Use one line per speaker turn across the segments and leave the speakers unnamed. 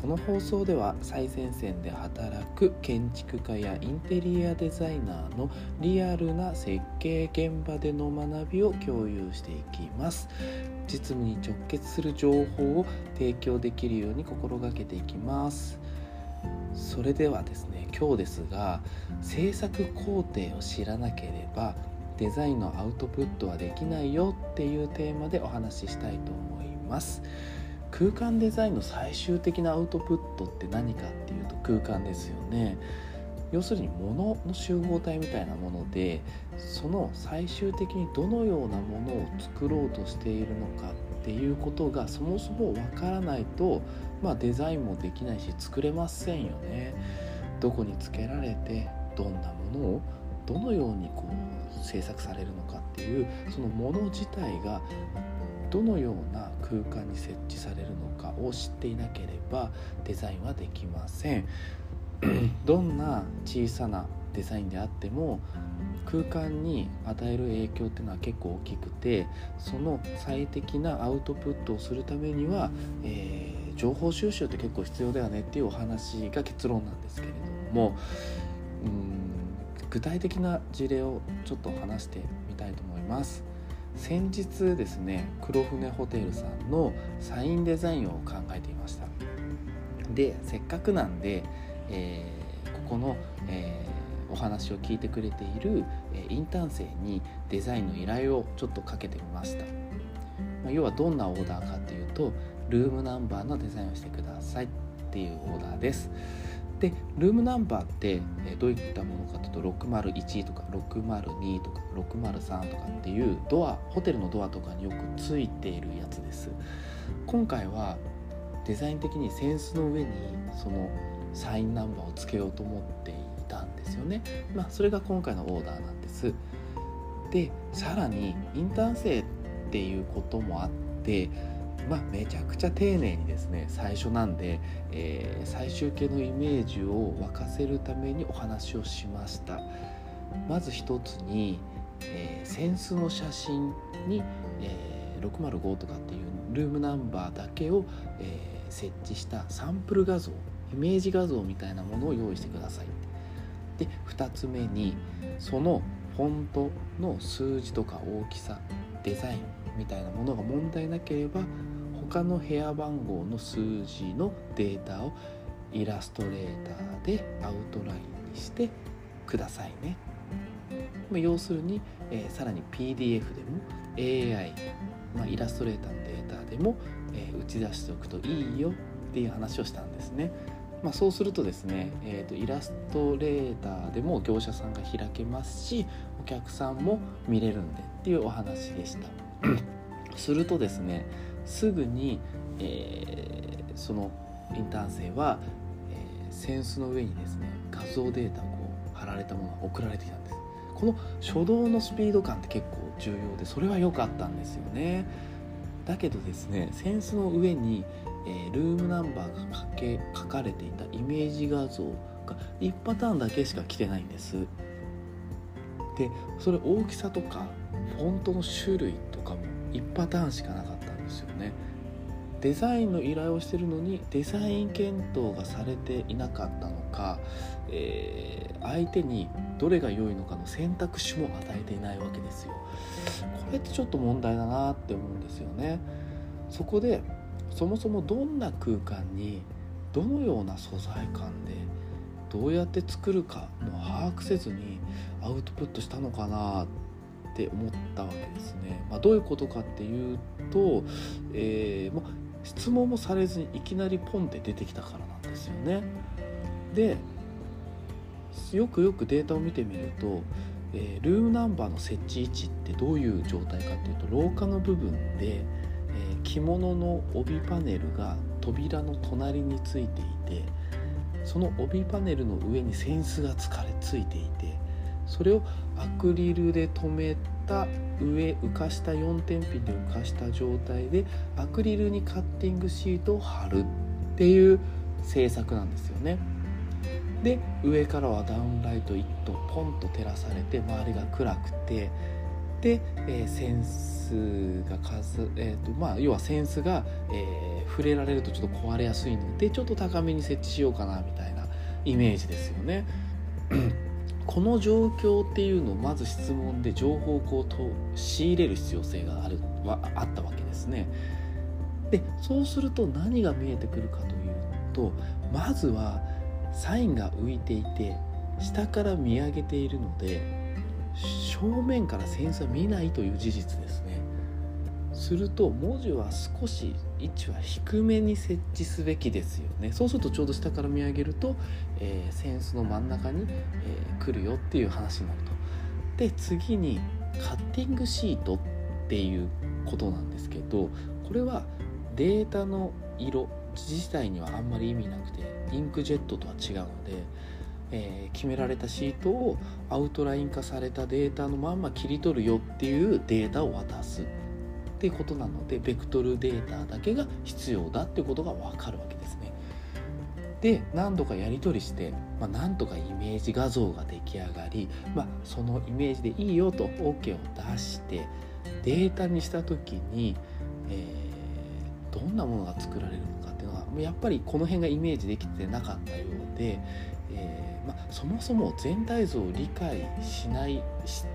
この放送では最前線で働く建築家やインテリアデザイナーのリアルな設計現場での学びを共有していきます実務に直結する情報を提供できるように心がけていきますそれではですね今日ですが制作工程を知らなければデザインのアウトプットはできないよっていうテーマでお話ししたいと思います。空間デザインの最終的なアウトプットって何かっていうと空間ですよね要するに物の集合体みたいなものでその最終的にどのようなものを作ろうとしているのかっていうことがそもそもわからないと、まあ、デザインもできないし作れませんよね。どこにつけられてどんなものをどのようにこう制作されるのかっていうそのもの自体がどのような空間に設置されるのかを知っていなければデザインはできません。どんな小さなデザインであっても空間に与える影響っていうのは結構大きくてその最適なアウトプットをするためには、えー、情報収集って結構必要だよねっていうお話が結論なんですけれども。うん具体的な事例をちょっと話してみたいと思います。先日ですね黒船ホテルさんのサインデザインを考えていました。でせっかくなんで、えー、ここの、えー、お話を聞いてくれている、えインターン生にデザインの依頼をちょっとかけてみました、まあ、要はどんなオーダーかっていうとルームナンバーのデザインをしてくださいっていうオーダーです。でルームナンバーってどういったものかというと601とか602とか603とかっていうドアホテルのドアとかによくついているやつです。今回はデザイン的にセンスの上にそのサインナンバーをつけようと思っていたんですよね。まあそれが今回のオーダーなんです。でさらにインターン生っていうこともあってまあ、めちゃくちゃ丁寧にですね最初なんで、えー、最終形のイメージを沸かせるためにお話をしました。まず一つに、えー、センスの写真に、えー、605とかっていうルームナンバーだけを、えー、設置したサンプル画像イメージ画像みたいなものを用意してください。で2つ目にそのフォントの数字とか大きさデザインみたいなものが問題なければ他の部屋番号の数字のデータをイラストレーターでアウトラインにしてくださいね。ま要するに、えー、さらに PDF でも AI、まあ、イラストレーターのデータでも、えー、打ち出しておくといいよっていう話をしたんですね。まあ、そうするとですね、えーと、イラストレーターでも業者さんが開けますしお客さんも見れるんでっていうお話でした。するとですねすぐに、えー、そのインターン生は、えー、センスの上にですね画像データをこう貼られたものが送られてきたんです。この初動のスピード感って結構重要でそれは良かったんですよね。だけどですねセンスの上に、えー、ルームナンバーが書け書かれていたイメージ画像が1パターンだけしか来てないんです。でそれ大きさとかフォントの種類とかも1パターンしかなかった。ですよね。デザインの依頼をしてるのにデザイン検討がされていなかったのか、えー、相手にどれが良いのかの選択肢も与えていないわけですよ。これってちょっと問題だなって思うんですよね。そこでそもそもどんな空間にどのような素材感でどうやって作るかも把握せずにアウトプットしたのかなっって思ったわけですね。まあ、どういうことかっていうと、えー、まあ、質問もされずにいきなりポンって出てきたからなんですよね。でよくよくデータを見てみると、えー、ルームナンバーの設置位置ってどういう状態かっていうと廊下の部分で、えー、着物の帯パネルが扉の隣についていてその帯パネルの上に扇子がつかれついていてそれをアクリルで留めた上浮かした4点ピンで浮かした状態でアクリルにカッティングシートを貼るっていう製作なんですよね。で上からはダウンライト1とポンと照らされて周りが暗くてで、えー、センスが数、えーとまあ、要はセンスが、えー、触れられるとちょっと壊れやすいのでちょっと高めに設置しようかなみたいなイメージですよね。この状況っていうのをまず質問で情報をこうと仕入れる必要性があるはあったわけですね。でそうすると何が見えてくるかというとまずはサインが浮いていて下から見上げているので正面からセンスは見ないという事実ですね。すると文字は少し位置は低めに設置すべきですよね。そうするとちょうど下から見上げると、えー、センスの真ん中に、えー、来るよっていう話になると。で次にカッティングシートっていうことなんですけどこれはデータの色自体にはあんまり意味なくてインクジェットとは違うので、えー、決められたシートをアウトライン化されたデータのまんま切り取るよっていうデータを渡す。っていうことなのでベクトルデータだけが必要だっていうことが分かるわけですね。で何度かやり取りして、まあ、なんとかイメージ画像が出来上がり、まあ、そのイメージでいいよと OK を出してデータにした時に、えー、どんなものが作られるのかっていうのはやっぱりこの辺がイメージできてなかったようで、えー、まあ、そもそも全体像を理解しない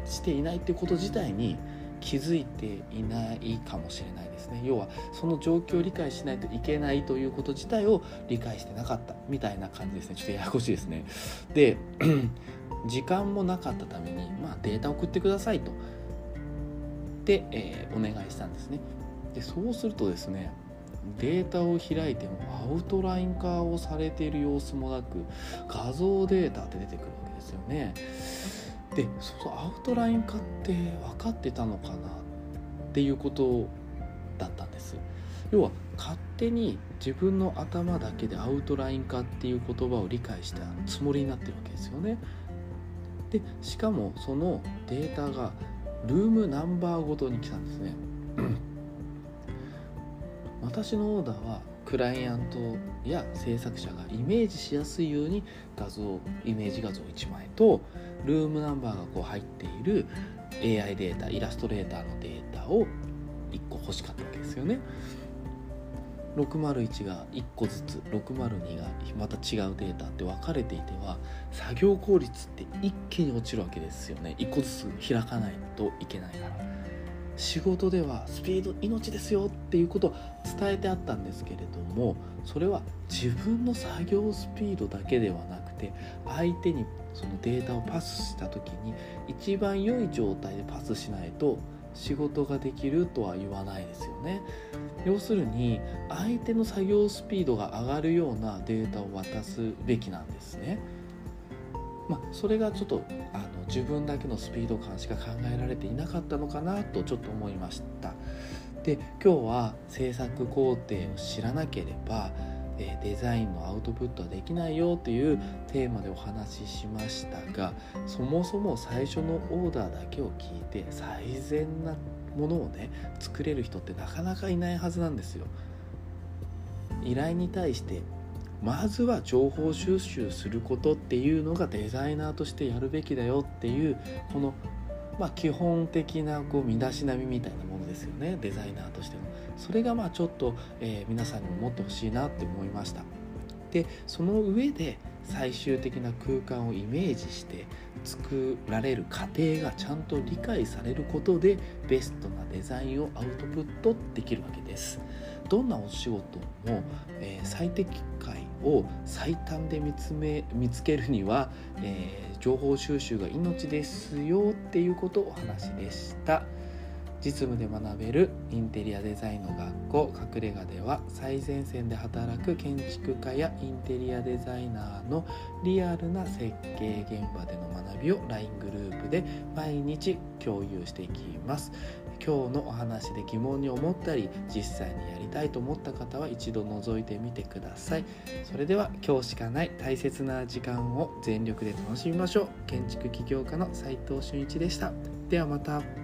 していないってこと自体に気づいていないかもしれないですね。要はその状況を理解しないといけないということ自体を理解してなかったみたいな感じですね。ちょっとややこしいですね。で 時間もなかったために、まあ、データ送ってくださいと。で、えー、お願いしたんですね。でそうするとですねデータを開いてもアウトライン化をされている様子もなく画像データって出てくるわけですよね。でそのアウトライン化って分かってたのかなっていうことだったんです。要は勝手に自分の頭だけでアウトライン化っていう言葉を理解したつもりになってるわけですよね。でしかもそのデータがルームナンバーごとに来たんですね。私のオーダーはクライアントや制作者がイメージしやすいように画像イメージ画像1枚とルームナンバーがこう入っている AI データイラストレーターのデータを1個欲しかったわけですよね。601が1個ずつ602がまた違うデータって分かれていては作業効率って一気に落ちるわけですよね1個ずつ開かないといけないから仕事ではスピード命ですよっていうことを伝えてあったんですけれどもそれは自分の作業スピードだけではなくて相手にそのデータをパスした時に一番良い状態でパスしないと仕事ができるとは言わないですよね。要するに相手の作業スピードが上がるようなデータを渡すべきなんですね。まあ、それがちょっとあの自分だけのスピード感しか考えられていなかったのかなとちょっと思いましたで今日は制作工程を知らなければデザインのアウトプットはできないよというテーマでお話ししましたがそもそも最初のオーダーだけを聞いて最善なものをね作れる人ってなかなかいないはずなんですよ。依頼に対してまずは情報収集することっていうのがデザイナーとしてやるべきだよっていうこの、まあ、基本的なこう身だしなみみたいなものですよねデザイナーとしての。それがまあちょっと、えー、皆さんにも持ってほしいなって思いましたでその上で最終的な空間をイメージして作られる過程がちゃんと理解されることでベストなデザインをアウトプットできるわけですどんなお仕事も、えー、最適解を最短で見つめ見つけるには、えー、情報収集が命ですよっていうことをお話でした。実務で学べるインテリアデザインの学校隠れ家では最前線で働く建築家やインテリアデザイナーのリアルな設計現場での学びを LINE グループで毎日共有していきます。今日のお話で疑問に思ったり実際にやりたいと思った方は一度覗いてみてください。それでは今日しかない大切な時間を全力で楽しみましょう建築起業家の斉藤俊一でした。ではまた。